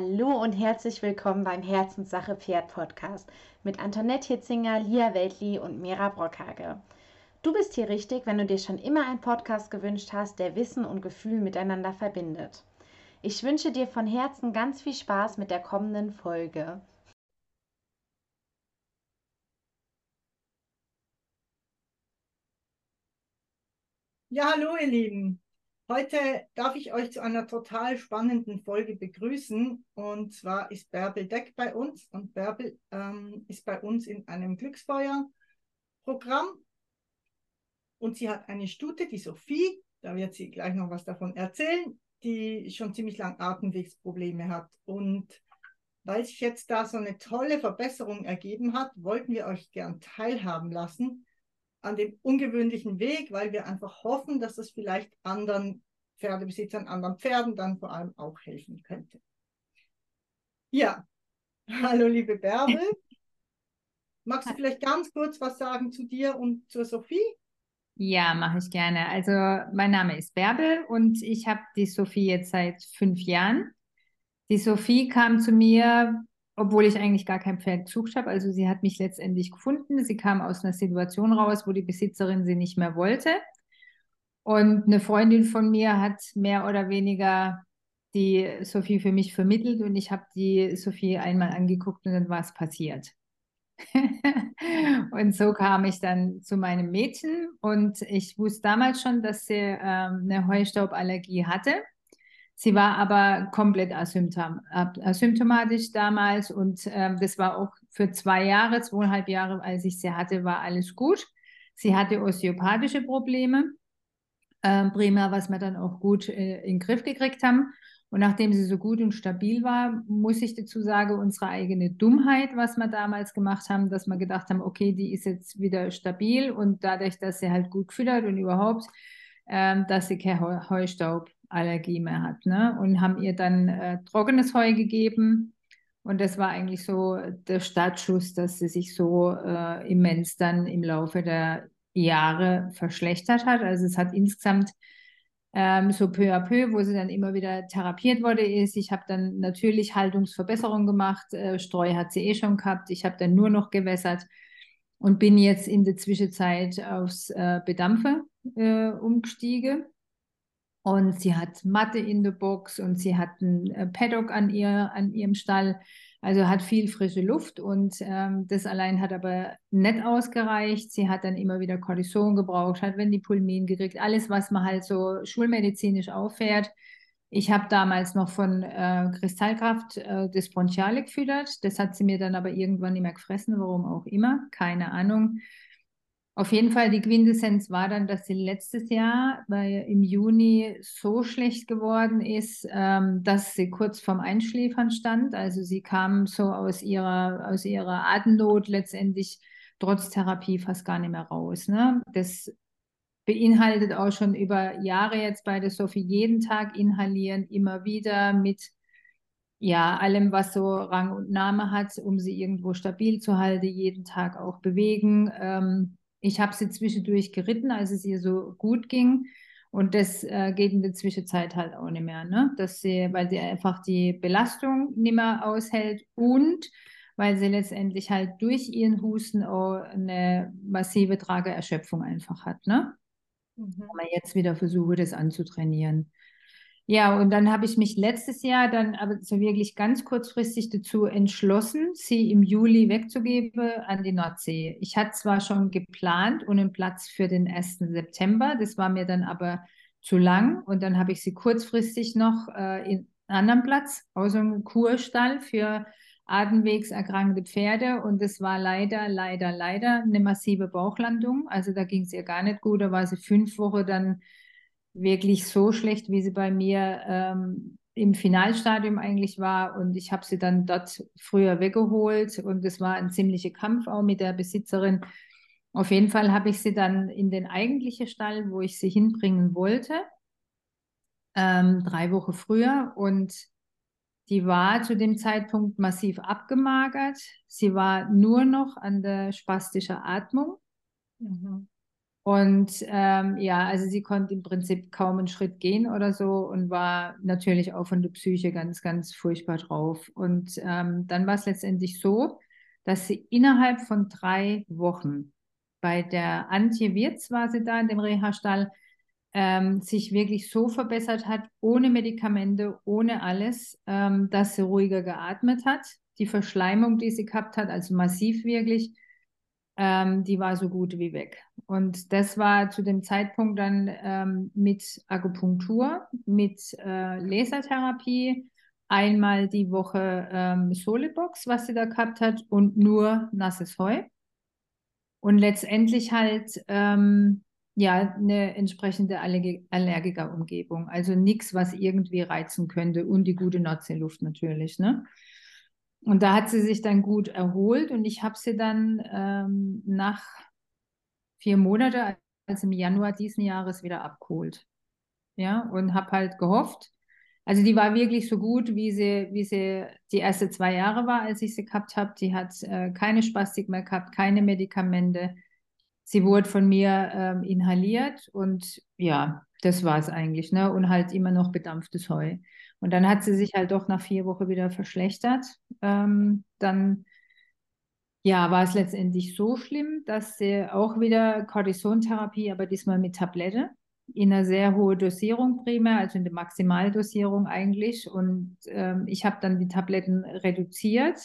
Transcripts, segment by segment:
Hallo und herzlich willkommen beim Herzenssache Pferd Podcast mit Antoinette Hitzinger, Lia Weltli und Mira Brockhage. Du bist hier richtig, wenn du dir schon immer einen Podcast gewünscht hast, der Wissen und Gefühl miteinander verbindet. Ich wünsche dir von Herzen ganz viel Spaß mit der kommenden Folge. Ja, hallo ihr Lieben. Heute darf ich euch zu einer total spannenden Folge begrüßen. Und zwar ist Bärbel Deck bei uns. Und Bärbel ähm, ist bei uns in einem Glücksfeuer-Programm. Und sie hat eine Stute, die Sophie. Da wird sie gleich noch was davon erzählen, die schon ziemlich lang Atemwegsprobleme hat. Und weil sich jetzt da so eine tolle Verbesserung ergeben hat, wollten wir euch gern teilhaben lassen an dem ungewöhnlichen Weg, weil wir einfach hoffen, dass es vielleicht anderen Pferdebesitzern, anderen Pferden dann vor allem auch helfen könnte. Ja, hallo liebe Bärbel. Magst du vielleicht ganz kurz was sagen zu dir und zur Sophie? Ja, mache ich gerne. Also mein Name ist Bärbel und ich habe die Sophie jetzt seit fünf Jahren. Die Sophie kam zu mir obwohl ich eigentlich gar kein Pferd gesucht habe. Also sie hat mich letztendlich gefunden. Sie kam aus einer Situation raus, wo die Besitzerin sie nicht mehr wollte. Und eine Freundin von mir hat mehr oder weniger die Sophie für mich vermittelt und ich habe die Sophie einmal angeguckt und dann war es passiert. und so kam ich dann zu meinem Mädchen und ich wusste damals schon, dass sie ähm, eine Heustauballergie hatte. Sie war aber komplett asymptom asymptomatisch damals und ähm, das war auch für zwei Jahre, zweieinhalb Jahre, als ich sie hatte, war alles gut. Sie hatte osteopathische Probleme, äh, prima, was wir dann auch gut äh, in den Griff gekriegt haben. Und nachdem sie so gut und stabil war, muss ich dazu sagen, unsere eigene Dummheit, was wir damals gemacht haben, dass wir gedacht haben, okay, die ist jetzt wieder stabil und dadurch, dass sie halt gut füttert und überhaupt, ähm, dass sie kein Heustaub Allergie mehr hat. Ne? Und haben ihr dann äh, trockenes Heu gegeben. Und das war eigentlich so der Startschuss, dass sie sich so äh, immens dann im Laufe der Jahre verschlechtert hat. Also es hat insgesamt ähm, so peu à peu, wo sie dann immer wieder therapiert wurde, ist. Ich habe dann natürlich Haltungsverbesserungen gemacht. Äh, Streu hat sie eh schon gehabt. Ich habe dann nur noch gewässert und bin jetzt in der Zwischenzeit aufs äh, Bedampfe äh, umgestiegen. Und sie hat Matte in der Box und sie hat ein äh, Paddock an, ihr, an ihrem Stall. Also hat viel frische Luft und ähm, das allein hat aber nicht ausgereicht. Sie hat dann immer wieder Cortison gebraucht, hat Vendipulmin gekriegt, alles, was man halt so schulmedizinisch auffährt. Ich habe damals noch von äh, Kristallkraft äh, das Bronchiale gefüttert. Das hat sie mir dann aber irgendwann nicht mehr gefressen, warum auch immer, keine Ahnung. Auf jeden Fall, die Quintessenz war dann, dass sie letztes Jahr weil im Juni so schlecht geworden ist, ähm, dass sie kurz vorm Einschläfern stand. Also sie kam so aus ihrer, aus ihrer Atemnot letztendlich trotz Therapie fast gar nicht mehr raus. Ne? Das beinhaltet auch schon über Jahre jetzt bei der Sophie jeden Tag inhalieren, immer wieder mit ja, allem, was so Rang und Name hat, um sie irgendwo stabil zu halten, jeden Tag auch bewegen. Ähm, ich habe sie zwischendurch geritten, als es ihr so gut ging. Und das äh, geht in der Zwischenzeit halt auch nicht mehr, ne? Dass sie, weil sie einfach die Belastung nicht mehr aushält und weil sie letztendlich halt durch ihren Husten auch eine massive Trageerschöpfung einfach hat, ne? Mhm. Wenn man jetzt wieder versuche, das anzutrainieren. Ja, und dann habe ich mich letztes Jahr dann aber so wirklich ganz kurzfristig dazu entschlossen, sie im Juli wegzugeben an die Nordsee. Ich hatte zwar schon geplant und einen Platz für den 1. September, das war mir dann aber zu lang und dann habe ich sie kurzfristig noch äh, in einen anderen Platz, aus einem Kurstall für atemwegserkrankte Pferde und das war leider, leider, leider eine massive Bauchlandung. Also da ging es ihr gar nicht gut, da war sie fünf Wochen dann wirklich so schlecht, wie sie bei mir ähm, im Finalstadium eigentlich war. Und ich habe sie dann dort früher weggeholt und es war ein ziemlicher Kampf auch mit der Besitzerin. Auf jeden Fall habe ich sie dann in den eigentlichen Stall, wo ich sie hinbringen wollte, ähm, drei Wochen früher. Und die war zu dem Zeitpunkt massiv abgemagert. Sie war nur noch an der spastischen Atmung. Mhm. Und ähm, ja, also sie konnte im Prinzip kaum einen Schritt gehen oder so und war natürlich auch von der Psyche ganz, ganz furchtbar drauf. Und ähm, dann war es letztendlich so, dass sie innerhalb von drei Wochen bei der Antje Wirz war sie da in dem Reha-Stall, ähm, sich wirklich so verbessert hat, ohne Medikamente, ohne alles, ähm, dass sie ruhiger geatmet hat. Die Verschleimung, die sie gehabt hat, also massiv wirklich, ähm, die war so gut wie weg. Und das war zu dem Zeitpunkt dann ähm, mit Akupunktur, mit äh, Lasertherapie, einmal die Woche ähm, Solebox, was sie da gehabt hat, und nur nasses Heu. Und letztendlich halt ähm, ja eine entsprechende Allerg Allergikerumgebung. Also nichts, was irgendwie reizen könnte und die gute Nordseeluft natürlich. Ne? Und da hat sie sich dann gut erholt und ich habe sie dann ähm, nach vier Monaten, also im Januar diesen Jahres, wieder abgeholt. Ja, und habe halt gehofft. Also die war wirklich so gut, wie sie, wie sie die ersten zwei Jahre war, als ich sie gehabt habe. Die hat äh, keine Spastik mehr gehabt, keine Medikamente. Sie wurde von mir ähm, inhaliert und ja, das war es eigentlich. Ne? Und halt immer noch bedampftes Heu. Und dann hat sie sich halt doch nach vier Wochen wieder verschlechtert. Ähm, dann ja, war es letztendlich so schlimm, dass sie auch wieder Cortisontherapie, aber diesmal mit Tablette, in einer sehr hohen Dosierung primär, also in der Maximaldosierung eigentlich. Und ähm, ich habe dann die Tabletten reduziert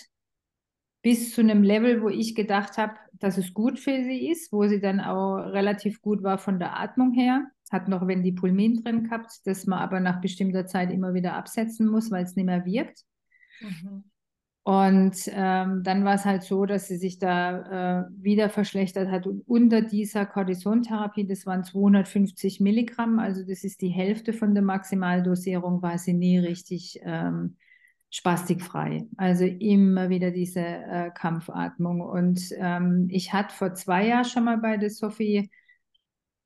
bis zu einem Level, wo ich gedacht habe, dass es gut für sie ist, wo sie dann auch relativ gut war von der Atmung her hat noch wenn die Pulmin drin gehabt, das man aber nach bestimmter Zeit immer wieder absetzen muss, weil es nicht mehr wirkt. Mhm. Und ähm, dann war es halt so, dass sie sich da äh, wieder verschlechtert hat. Und unter dieser Cortisontherapie, das waren 250 Milligramm, also das ist die Hälfte von der Maximaldosierung, war sie nie richtig ähm, spastikfrei. Also immer wieder diese äh, Kampfatmung. Und ähm, ich hatte vor zwei Jahren schon mal bei der Sophie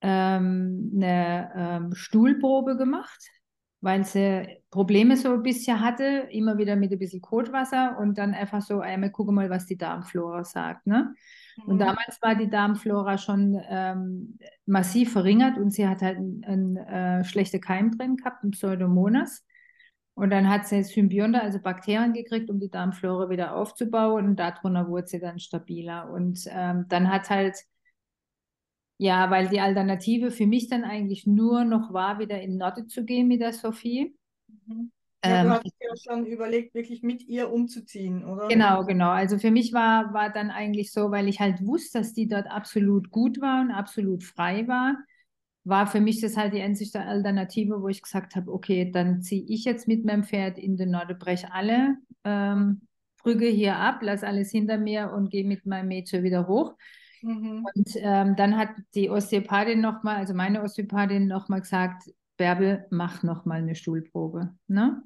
ähm, eine ähm, Stuhlprobe gemacht, weil sie Probleme so ein bisschen hatte, immer wieder mit ein bisschen Kotwasser und dann einfach so einmal gucken mal, was die Darmflora sagt. Ne? Mhm. Und damals war die Darmflora schon ähm, massiv verringert und sie hat halt einen äh, schlechten Keim drin gehabt, einen Pseudomonas. Und dann hat sie Symbionte, also Bakterien gekriegt, um die Darmflora wieder aufzubauen und darunter wurde sie dann stabiler. Und ähm, dann hat halt ja, weil die Alternative für mich dann eigentlich nur noch war, wieder in Norde zu gehen mit der Sophie. Mhm. Ja, ähm, du hast ja schon überlegt, wirklich mit ihr umzuziehen, oder? Genau, genau. Also für mich war, war dann eigentlich so, weil ich halt wusste, dass die dort absolut gut war und absolut frei war, war für mich das halt die einzige Alternative, wo ich gesagt habe, okay, dann ziehe ich jetzt mit meinem Pferd in den Norde, breche alle ähm, Brügge hier ab, lass alles hinter mir und gehe mit meinem Mädchen wieder hoch. Mhm. Und ähm, dann hat die Osteopathin nochmal, also meine Osteopathin nochmal gesagt, Bärbel, mach nochmal eine Stuhlprobe. Ne?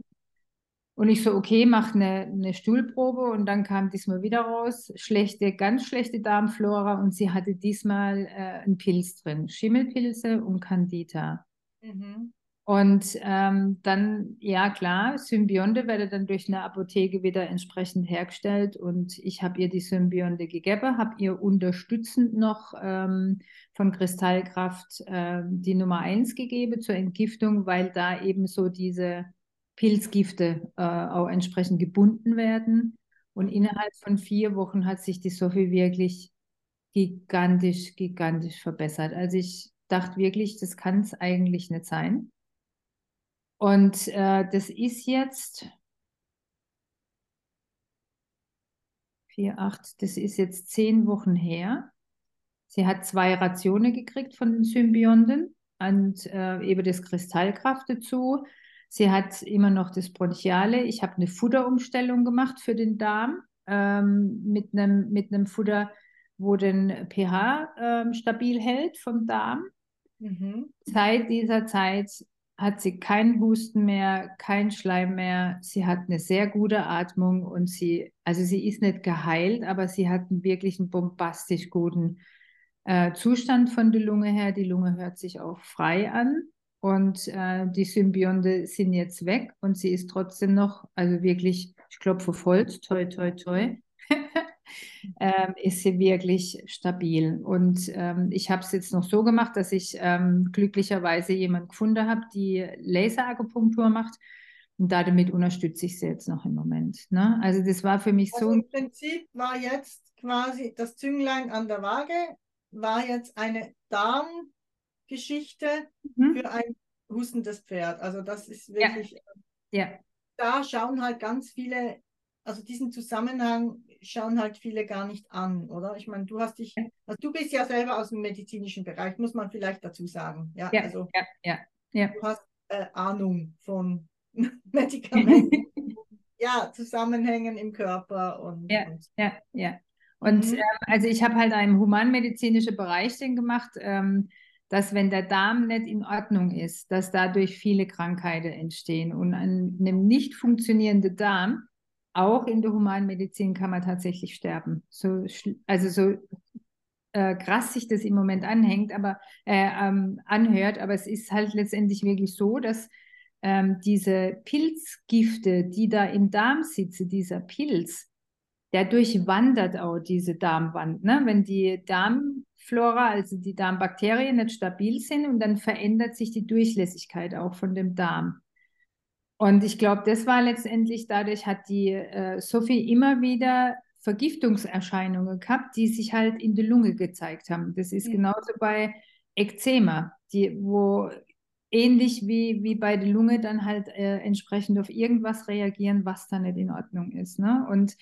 Und ich so, okay, mach eine, eine Stuhlprobe und dann kam diesmal wieder raus, schlechte, ganz schlechte Darmflora und sie hatte diesmal äh, einen Pilz drin, Schimmelpilze und Candida. Mhm. Und ähm, dann, ja klar, Symbionte werde dann durch eine Apotheke wieder entsprechend hergestellt und ich habe ihr die Symbionte gegeben, habe ihr unterstützend noch ähm, von Kristallkraft äh, die Nummer 1 gegeben zur Entgiftung, weil da eben so diese Pilzgifte äh, auch entsprechend gebunden werden. Und innerhalb von vier Wochen hat sich die Sophie wirklich gigantisch, gigantisch verbessert. Also ich dachte wirklich, das kann es eigentlich nicht sein. Und äh, das ist jetzt vier, acht, das ist jetzt zehn Wochen her. Sie hat zwei Rationen gekriegt von den Symbionten und äh, eben das Kristallkraft dazu. Sie hat immer noch das Bronchiale. Ich habe eine Futterumstellung gemacht für den Darm ähm, mit einem mit Futter, wo den pH ähm, stabil hält vom Darm. Mhm. Seit dieser Zeit hat sie keinen Husten mehr, kein Schleim mehr. Sie hat eine sehr gute Atmung und sie, also sie ist nicht geheilt, aber sie hat einen wirklich einen bombastisch guten äh, Zustand von der Lunge her. Die Lunge hört sich auch frei an und äh, die Symbionte sind jetzt weg und sie ist trotzdem noch, also wirklich, ich klopfe voll, toi, toi, toi. ähm, ist sie wirklich stabil. Und ähm, ich habe es jetzt noch so gemacht, dass ich ähm, glücklicherweise jemanden gefunden habe, die Laserakupunktur macht. Und damit unterstütze ich sie jetzt noch im Moment. Ne? Also das war für mich also so. Im Prinzip war jetzt quasi das Zünglein an der Waage, war jetzt eine Darmgeschichte mhm. für ein hustendes Pferd. Also das ist wirklich. Ja. ja. Da schauen halt ganz viele, also diesen Zusammenhang schauen halt viele gar nicht an, oder? Ich meine, du hast dich, also du bist ja selber aus dem medizinischen Bereich, muss man vielleicht dazu sagen. Ja, ja also ja, ja, ja. du hast äh, Ahnung von Medikamenten, ja, Zusammenhängen im Körper und. Ja, und ja, ja. Und mhm. äh, also ich habe halt einen humanmedizinischen Bereich den gemacht, ähm, dass wenn der Darm nicht in Ordnung ist, dass dadurch viele Krankheiten entstehen. Und an einem nicht funktionierenden Darm, auch in der Humanmedizin, kann man tatsächlich sterben. So, also so äh, krass sich das im Moment anhängt, aber äh, ähm, anhört, aber es ist halt letztendlich wirklich so, dass ähm, diese Pilzgifte, die da im Darm sitzen, dieser Pilz, der durchwandert auch diese Darmwand. Ne? Wenn die Darmflora, also die Darmbakterien nicht stabil sind und dann verändert sich die Durchlässigkeit auch von dem Darm. Und ich glaube, das war letztendlich, dadurch hat die äh, Sophie immer wieder Vergiftungserscheinungen gehabt, die sich halt in der Lunge gezeigt haben. Das ist mhm. genauso bei Ekzema, die, wo ähnlich wie, wie bei der Lunge dann halt äh, entsprechend auf irgendwas reagieren, was da nicht in Ordnung ist. Ne? Und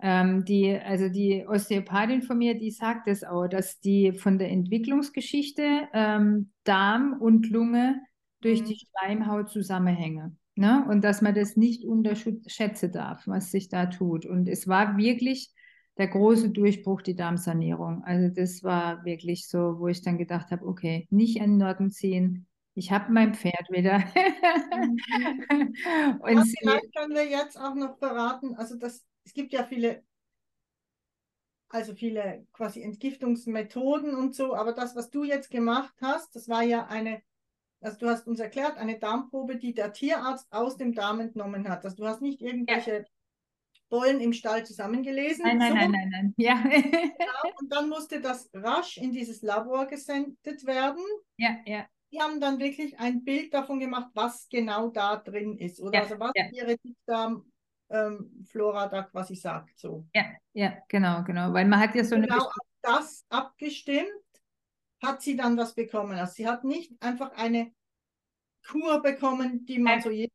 ähm, die, also die Osteopathin von mir, die sagt es auch, dass die von der Entwicklungsgeschichte ähm, Darm und Lunge durch mhm. die Schleimhaut zusammenhängen. Ne? Und dass man das nicht unterschätzen darf, was sich da tut. Und es war wirklich der große Durchbruch, die Darmsanierung. Also das war wirklich so, wo ich dann gedacht habe, okay, nicht an den Norden ziehen, ich habe mein Pferd wieder. Und ja, vielleicht können wir jetzt auch noch verraten, also das, es gibt ja viele, also viele quasi Entgiftungsmethoden und so, aber das, was du jetzt gemacht hast, das war ja eine, also du hast uns erklärt, eine Darmprobe, die der Tierarzt aus dem Darm entnommen hat. Also du hast nicht irgendwelche ja. Bollen im Stall zusammengelesen. Nein, nein, so. nein, nein, nein. Ja. genau, und dann musste das rasch in dieses Labor gesendet werden. Ja, ja die haben dann wirklich ein Bild davon gemacht, was genau da drin ist. Oder ja, also was ja. ihre Dickdarmflora ähm, da quasi sagt. So. Ja, ja, genau, genau. Weil man hat ja so genau eine. Genau das abgestimmt, hat sie dann was bekommen. Also sie hat nicht einfach eine Kur bekommen, die man ja. so jedem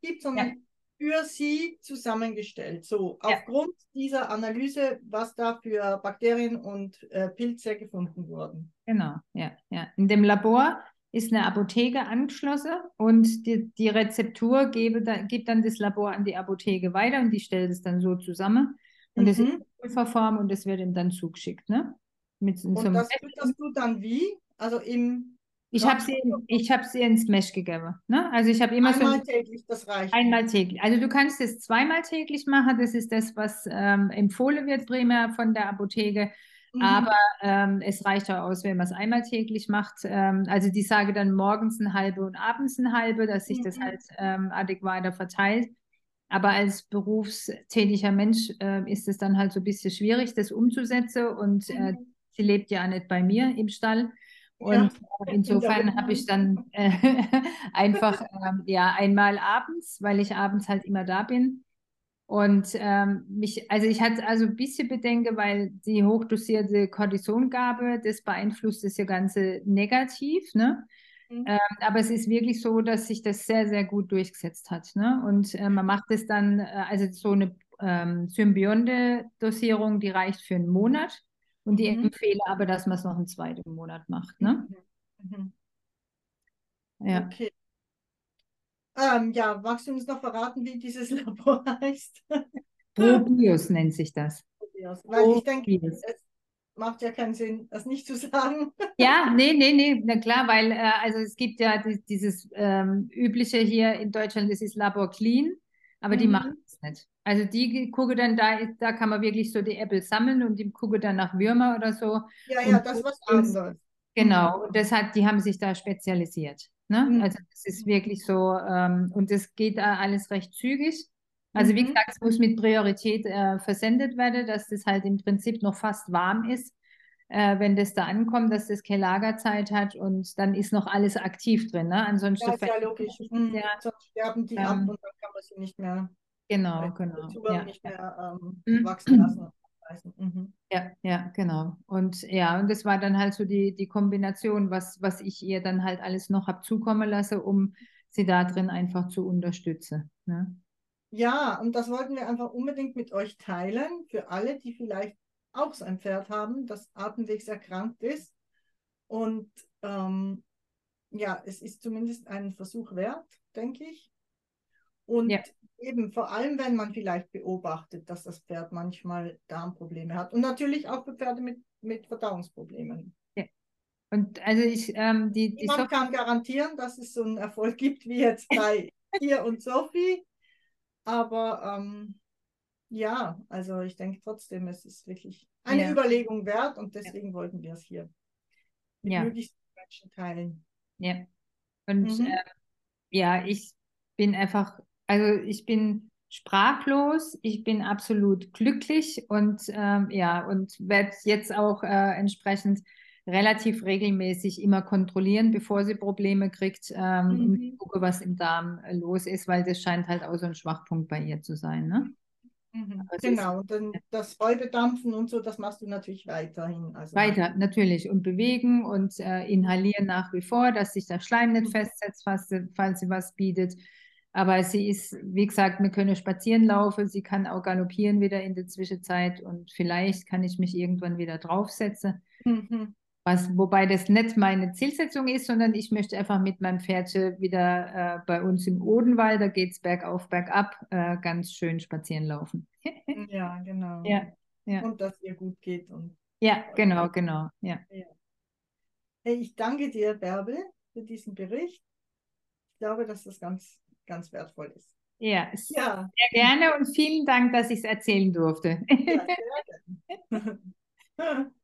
gibt, sondern für sie zusammengestellt. So, aufgrund dieser Analyse, was da für Bakterien und äh, Pilze gefunden wurden. Genau, ja, ja. In dem Labor ist eine Apotheke angeschlossen und die, die Rezeptur gebe da, gibt dann das Labor an die Apotheke weiter und die stellt es dann so zusammen. Und mhm. das ist in Pulverform und das wird ihm dann zugeschickt. Ne? Mit, und so das fütterst du dann wie? Also im ich habe sie, ich hab sie ins Mesh gegeben. Ne? Also ich habe immer einmal so. täglich, das reicht. Einmal täglich. Also du kannst es zweimal täglich machen. Das ist das, was ähm, empfohlen wird primär von der Apotheke. Mhm. Aber ähm, es reicht auch aus, wenn man es einmal täglich macht. Ähm, also die sage dann morgens ein halbe und abends ein halbe, dass sich mhm. das halt ähm, adäquater verteilt. Aber als berufstätiger Mensch äh, ist es dann halt so ein bisschen schwierig, das umzusetzen. Und äh, mhm. Sie lebt ja nicht bei mir im Stall. Und ja, insofern habe ich dann äh, einfach ähm, ja einmal abends, weil ich abends halt immer da bin, und ähm, mich, also ich hatte also ein bisschen Bedenken, weil die hochdosierte Kortisongabe, das beeinflusst das ja Ganze negativ, ne? Mhm. Ähm, aber es ist wirklich so, dass sich das sehr, sehr gut durchgesetzt hat. Ne? Und äh, man macht es dann, äh, also so eine ähm, Symbionte-Dosierung, die reicht für einen Monat. Und die mhm. empfehle aber, dass man es noch einen zweiten Monat macht. Ne? Mhm. mhm. Ja. Okay. Ähm, ja, magst du uns noch verraten, wie dieses Labor heißt? Probios nennt sich das. Probios. Weil ich denke, es macht ja keinen Sinn, das nicht zu sagen. Ja, nee, nee, nee, na klar, weil äh, also es gibt ja dieses ähm, übliche hier in Deutschland, das ist Labor Clean, aber mhm. die machen es nicht. Also die gucken dann, da, da kann man wirklich so die Äpfel sammeln und die gucken dann nach Würmer oder so. Ja, ja, das ist was anderes. Genau, und das hat, die haben sich da spezialisiert. Ne? Mhm. Also das ist wirklich so, ähm, und das geht da alles recht zügig. Also mhm. wie gesagt, es muss mit Priorität äh, versendet werden, dass das halt im Prinzip noch fast warm ist, äh, wenn das da ankommt, dass das keine Lagerzeit hat und dann ist noch alles aktiv drin. Ne? Ansonsten ja, ist ja logisch. Mhm. Ja, sonst sterben die ähm, ab und dann kann man sie nicht mehr, genau, genau. Ja. nicht mehr ähm, mhm. wachsen lassen. Mhm. Ja, ja, genau. Und ja, und das war dann halt so die, die Kombination, was, was ich ihr dann halt alles noch habe zukommen lassen, um sie da drin einfach zu unterstützen. Ne? Ja, und das wollten wir einfach unbedingt mit euch teilen, für alle, die vielleicht auch so ein Pferd haben, das atemwegserkrankt ist. Und ähm, ja, es ist zumindest ein Versuch wert, denke ich. Und ja. Eben vor allem, wenn man vielleicht beobachtet, dass das Pferd manchmal Darmprobleme hat. Und natürlich auch für Pferde mit, mit Verdauungsproblemen. Ja. Und also ich, ähm, die, die Niemand kann garantieren, dass es so einen Erfolg gibt wie jetzt bei ihr und Sophie. Aber ähm, ja, also ich denke trotzdem, es ist wirklich eine ja. Überlegung wert und deswegen ja. wollten wir es hier mit ja. möglichst Menschen teilen. Ja. Und mhm. äh, ja, ich bin einfach, also ich bin sprachlos, ich bin absolut glücklich und ähm, ja, und werde jetzt auch äh, entsprechend relativ regelmäßig immer kontrollieren, bevor sie Probleme kriegt ähm, mhm. und gucke, was im Darm äh, los ist, weil das scheint halt auch so ein Schwachpunkt bei ihr zu sein. Ne? Mhm. Genau, und dann das Räubedampfen und so, das machst du natürlich weiterhin. Also Weiter, natürlich. Und bewegen und äh, inhalieren nach wie vor, dass sich der Schleim nicht mhm. festsetzt, falls falls sie was bietet. Aber sie ist, wie gesagt, wir können spazieren laufen, sie kann auch galoppieren wieder in der Zwischenzeit und vielleicht kann ich mich irgendwann wieder draufsetzen. Mhm. Was, wobei das nicht meine Zielsetzung ist, sondern ich möchte einfach mit meinem Pferdchen wieder äh, bei uns im Odenwald, da geht es bergauf, bergab, äh, ganz schön spazieren laufen. ja, genau. Ja, ja. Und dass ihr gut geht. Und ja, genau, genau. Ja. ja. Ich danke dir, Bärbel, für diesen Bericht. Ich glaube, dass das ganz, ganz wertvoll ist. Ja, ja. sehr gerne und vielen Dank, dass ich es erzählen durfte. ja, sehr gerne.